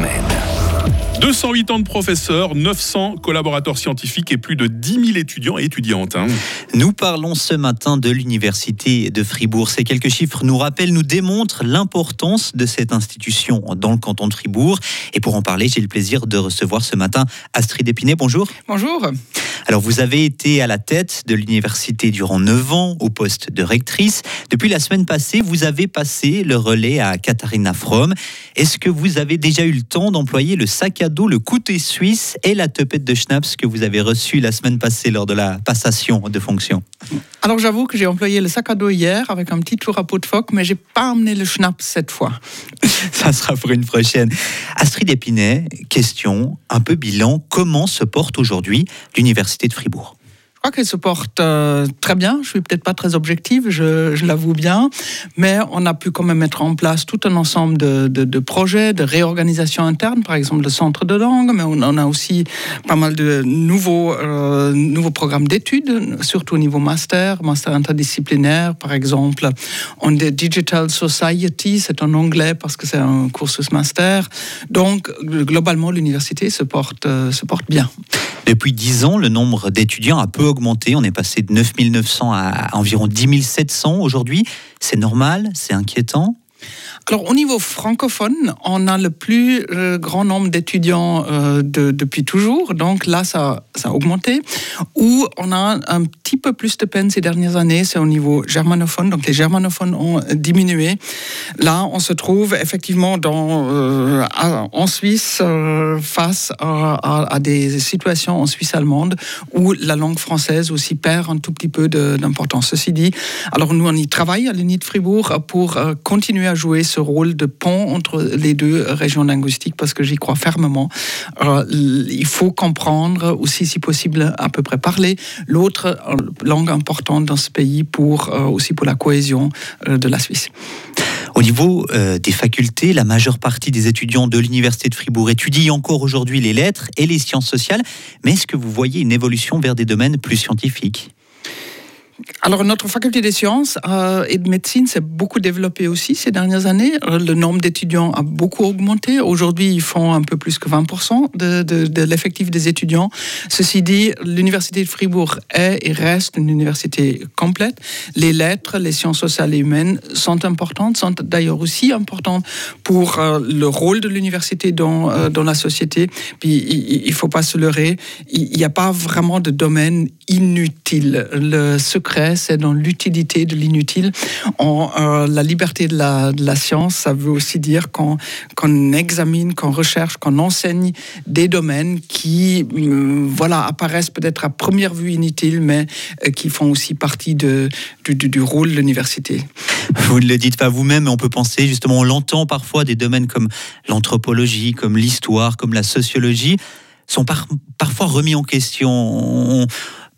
semaine. 208 ans de professeurs, 900 collaborateurs scientifiques et plus de 10 000 étudiants et étudiantes. hein. Nous parlons ce matin de l'Université de Fribourg. Ces quelques chiffres nous rappellent, nous démontrent l'importance de cette institution dans le canton de Fribourg. Et pour en parler, j'ai le plaisir de recevoir ce matin Astrid Épinay. Bonjour. Bonjour. Alors, vous avez été à la tête de l'université durant 9 ans au poste de rectrice. Depuis la semaine passée, vous avez passé le relais à Katharina Fromm. Est-ce que vous avez déjà eu le temps d'employer le sac à dos, le couteau suisse et la tepette de schnapps que vous avez reçu la semaine passée lors de la passation de fonction? Alors j'avoue que j'ai employé le sac à dos hier avec un petit tour à peau de phoque, mais j'ai pas amené le schnapp cette fois. Ça sera pour une prochaine. Astrid Épinay, question, un peu bilan. Comment se porte aujourd'hui l'Université? De Fribourg Je crois qu'elle se porte euh, très bien. Je suis peut-être pas très objective, je, l'avoue bien, mais on a pu quand même mettre en place tout un ensemble de, projets, de réorganisation interne, par exemple le centre de langue, mais on, a aussi pas mal de nouveaux, euh, nouveaux programmes d'études, surtout au niveau master, master interdisciplinaire, par exemple. On a Digital Society, c'est en anglais parce que c'est un cursus master. Donc, globalement, l'université se porte, euh, se porte bien. Depuis 10 ans, le nombre d'étudiants a peu augmenté. On est passé de 9 900 à environ 10 700 aujourd'hui. C'est normal? C'est inquiétant? Alors, au niveau francophone, on a le plus euh, grand nombre d'étudiants euh, de- depuis toujours. Donc là, ça, a augmenté. Où on a un petit peu plus de peine ces dernières années, c'est au niveau germanophone. Donc les germanophones ont diminué. Là, on se trouve effectivement euh, en Suisse face à, des situations en Suisse allemande où la langue française aussi perd un tout petit peu d'importance. Ceci dit, alors nous, on y travaille à l'UNI de Fribourg pour continuer jouer ce rôle de pont entre les deux régions linguistiques parce que j'y crois fermement. Il faut comprendre aussi, si possible, à peu près parler l'autre euh, langue importante dans ce pays pour euh, aussi pour la cohésion euh, de la Suisse. Au niveau des facultés, la majeure partie des étudiants de l'Université de Fribourg étudient encore aujourd'hui les lettres et les sciences sociales. Mais est-ce que vous voyez une évolution vers des domaines plus scientifiques? Alors, notre faculté des sciences euh, et de médecine s'est beaucoup développée aussi ces dernières années. Euh, Le nombre d'étudiants a beaucoup augmenté. Aujourd'hui, ils font un peu plus que 20% de, de- l'effectif des étudiants. Ceci dit, l'Université de Fribourg est et reste une université complète. Les lettres, les sciences sociales et humaines sont importantes, sont d'ailleurs aussi importantes pour euh, le rôle de l'université dans, la société. Puis, il ne faut pas se leurrer, il n'y a pas vraiment de domaine inutile. Le c'est dans l'utilité de l'inutile. Euh, la liberté de la, science, ça veut aussi dire qu'on examine, qu'on recherche, qu'on enseigne des domaines qui euh, voilà, apparaissent peut-être à première vue inutiles, mais euh, qui font aussi partie du, rôle de l'université. Vous ne le dites pas vous-même, mais on peut penser justement, on l'entend parfois, des domaines comme l'anthropologie, comme l'histoire, comme la sociologie, sont par- parfois remis en question. On-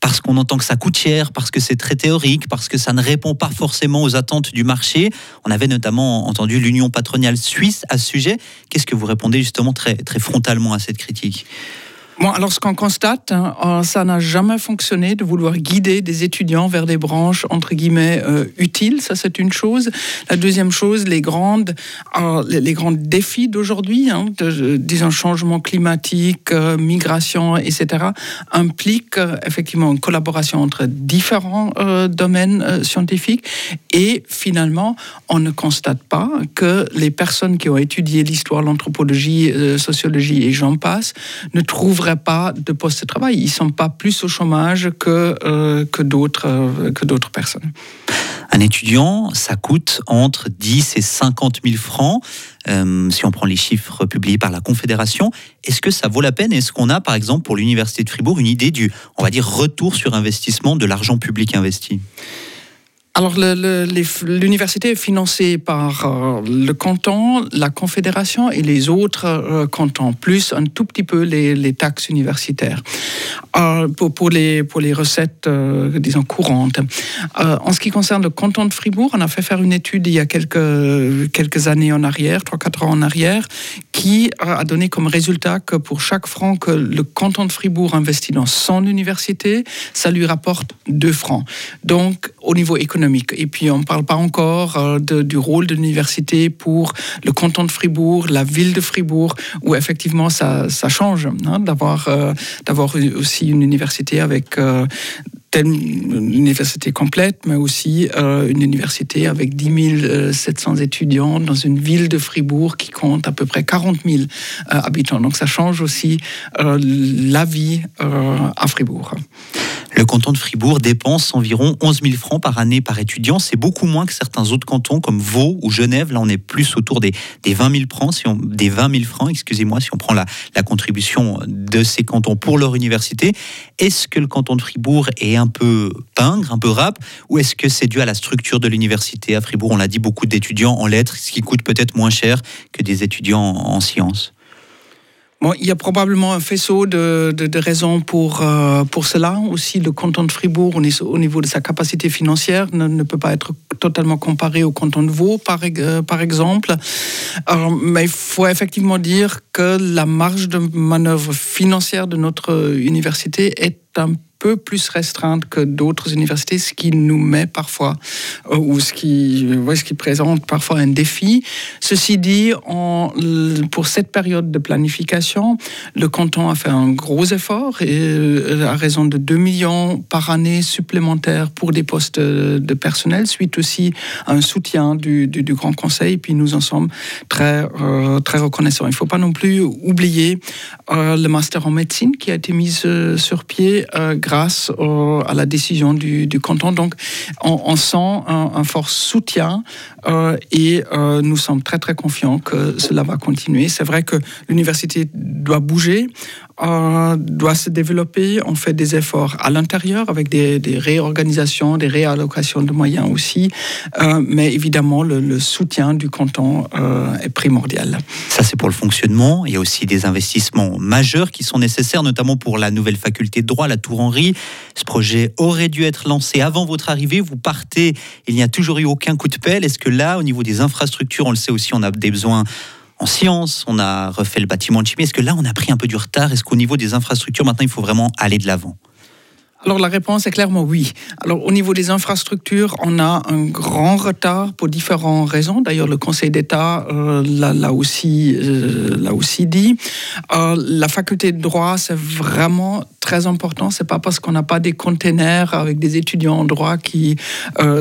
parce qu'on entend que ça coûte cher, parce que c'est très théorique, parce que ça ne répond pas forcément aux attentes du marché. On avait notamment entendu l'Union patronale suisse à ce sujet. Qu'est-ce que vous répondez justement très, très frontalement à cette critique? Bon, alors ce qu'on constate, hein, euh, ça n'a jamais fonctionné de vouloir guider des étudiants vers des branches entre guillemets euh, utiles. Ça, c'est une chose. La deuxième chose, les grandes, euh, les, grands défis d'aujourd'hui, hein, disons changement climatique, migration, etc., impliquent effectivement une collaboration entre différents domaines scientifiques. Et finalement, on ne constate pas que les personnes qui ont étudié l'histoire, l'anthropologie, sociologie et j'en passe ne pas de poste de travail. Ils sont pas plus au chômage que, euh, euh, que d'autres personnes. Un étudiant, ça coûte entre 10 et 50 000 francs, euh, si on prend les chiffres publiés par la Confédération. Est-ce que ça vaut la peine? Est-ce qu'on a, par exemple, pour l'Université de Fribourg, une idée du, on va dire, retour sur investissement de l'argent public investi? Alors, l'université est financée par euh, le canton, la confédération et les autres euh, cantons, plus un tout petit peu les taxes universitaires. Euh, pour, les, pour les recettes, euh, disons, courantes. Euh, en ce qui concerne le canton de Fribourg, on a fait faire une étude il y a quelques, quelques années en arrière, 3-4 ans en arrière, qui a donné comme résultat que pour chaque franc que le canton de Fribourg investit dans son université, ça lui rapporte 2 francs. Donc, au niveau économique. Et puis, on ne parle pas encore de, du rôle de l'université pour le canton de Fribourg, la ville de Fribourg, où effectivement ça, ça change hein, d'avoir d'avoir aussi une université avec euh, une université complète, mais aussi euh, une université avec 10 700 étudiants dans une ville de Fribourg qui compte à peu près 40 000 euh, habitants. Donc ça change aussi la vie à Fribourg. Le canton de Fribourg dépense environ 11 000 francs par année par étudiant. C'est beaucoup moins que certains autres cantons comme Vaud ou Genève. Là, on est plus autour des, des 20 000 francs, si on, des 20 000 francs, excusez-moi, si on prend la, la contribution de ces cantons pour leur université. Est-ce que le canton de Fribourg est un peu pingre, un peu rap, ou est-ce que c'est dû à la structure de l'université? À Fribourg On l'a dit, beaucoup d'étudiants en lettres, ce qui coûte peut-être moins cher que des étudiants en sciences. Il y a probablement un faisceau de, raisons pour, euh, pour cela. Aussi, le canton de Fribourg, au niveau de sa capacité financière, ne, peut pas être totalement comparé au canton de Vaud, par, euh, exemple. Mais il faut effectivement dire que la marge de manœuvre financière de notre université est un peu plus restreinte que d'autres universités, ce qui nous met parfois, euh, ou ce qui, ouais, ce qui présente parfois un défi. Ceci dit, en, pour cette période de planification, le canton a fait un gros effort et euh, à raison de 2 millions par année supplémentaires pour des postes de personnel, suite aussi à un soutien du, Grand Conseil. Puis nous en sommes très, euh, très reconnaissants. Il ne faut pas non plus oublier le master en médecine qui a été mis sur pied euh, grâce à la décision du, canton. Donc, on, sent un, un, fort soutien et nous sommes très très confiants que cela va continuer. C'est vrai que l'université doit bouger euh, doit se développer. On fait des efforts à l'intérieur avec des, réorganisations, des réallocations de moyens aussi. Euh, mais évidemment, le, soutien du canton euh, est primordial. Ça, c'est pour le fonctionnement. Il y a aussi des investissements majeurs qui sont nécessaires, notamment pour la nouvelle faculté de droit, la Tour Henry. Ce projet aurait dû être lancé avant votre arrivée. Vous partez, il n'y a toujours eu aucun coup de pelle. Est-ce que là, au niveau des infrastructures, on le sait aussi, on a des besoins en sciences, on a refait le bâtiment de chimie. Est-ce que là, on a pris un peu du retard? Est-ce qu'au niveau des infrastructures, maintenant, il faut vraiment aller de l'avant? Alors la réponse est clairement oui. Alors au niveau des infrastructures, on a un grand retard pour différentes raisons. D'ailleurs, le Conseil d'État euh, l'a aussi, euh, aussi dit. Euh, la faculté de droit, c'est vraiment très important. C'est pas parce qu'on n'a pas des containers avec des étudiants en droit qui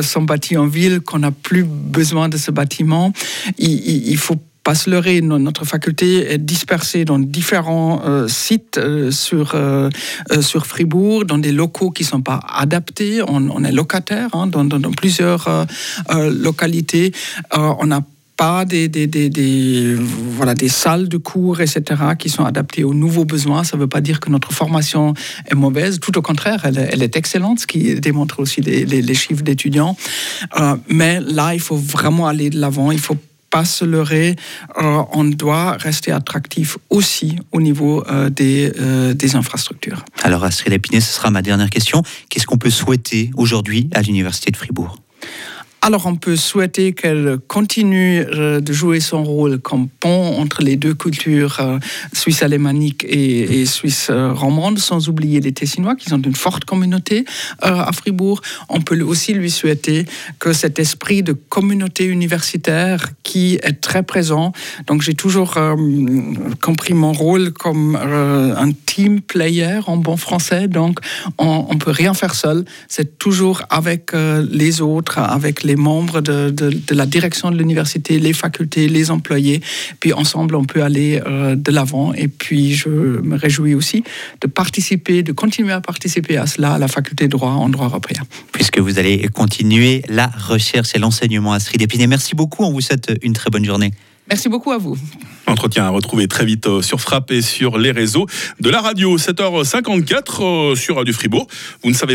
sont bâtis en ville qu'on n'a plus besoin de ce bâtiment. Il, il faut pas se leurrer, notre faculté est dispersée dans différents euh, sites euh, sur, euh, sur Fribourg, dans des locaux qui ne sont pas adaptés. On, est locataire hein, dans, dans, plusieurs localités. on n'a pas des, des, des, voilà, des salles de cours, etc., qui sont adaptées aux nouveaux besoins. Ça ne veut pas dire que notre formation est mauvaise. Tout au contraire, elle, elle est excellente, ce qui démontre aussi les, les, les chiffres d'étudiants. mais là, il faut vraiment aller de l'avant. Il faut pas se leurrer, euh, on doit rester attractif aussi au niveau euh, des, euh, des, infrastructures. Alors Astrid Épinay, ce sera ma dernière question. Qu'est-ce qu'on peut souhaiter aujourd'hui à l'Université de Fribourg? Alors on peut souhaiter qu'elle continue euh, de jouer son rôle comme pont entre les deux cultures euh, suisse alémanique et, et suisse euh, sans oublier les Tessinois qui sont une forte communauté à Fribourg. On peut aussi lui souhaiter que cet esprit de communauté universitaire qui est très présent, donc j'ai toujours compris mon rôle comme un team player en bon français, donc on, on peut rien faire seul, c'est toujours avec les autres, avec les les membres de, de, de la direction de l'université, les facultés, les employés. Puis ensemble, on peut aller euh, de l'avant. Et puis, je me réjouis aussi de participer, de continuer à participer à cela à la faculté de droit en droit européen. Puisque vous allez continuer la recherche et l'enseignement à Astrid Épinay. Merci beaucoup. On vous souhaite une très bonne journée. Merci beaucoup à vous. Entretien à retrouver très vite euh, sur Frappe et sur les réseaux de la radio. 7h54 euh, sur Radio Fribourg. Vous ne savez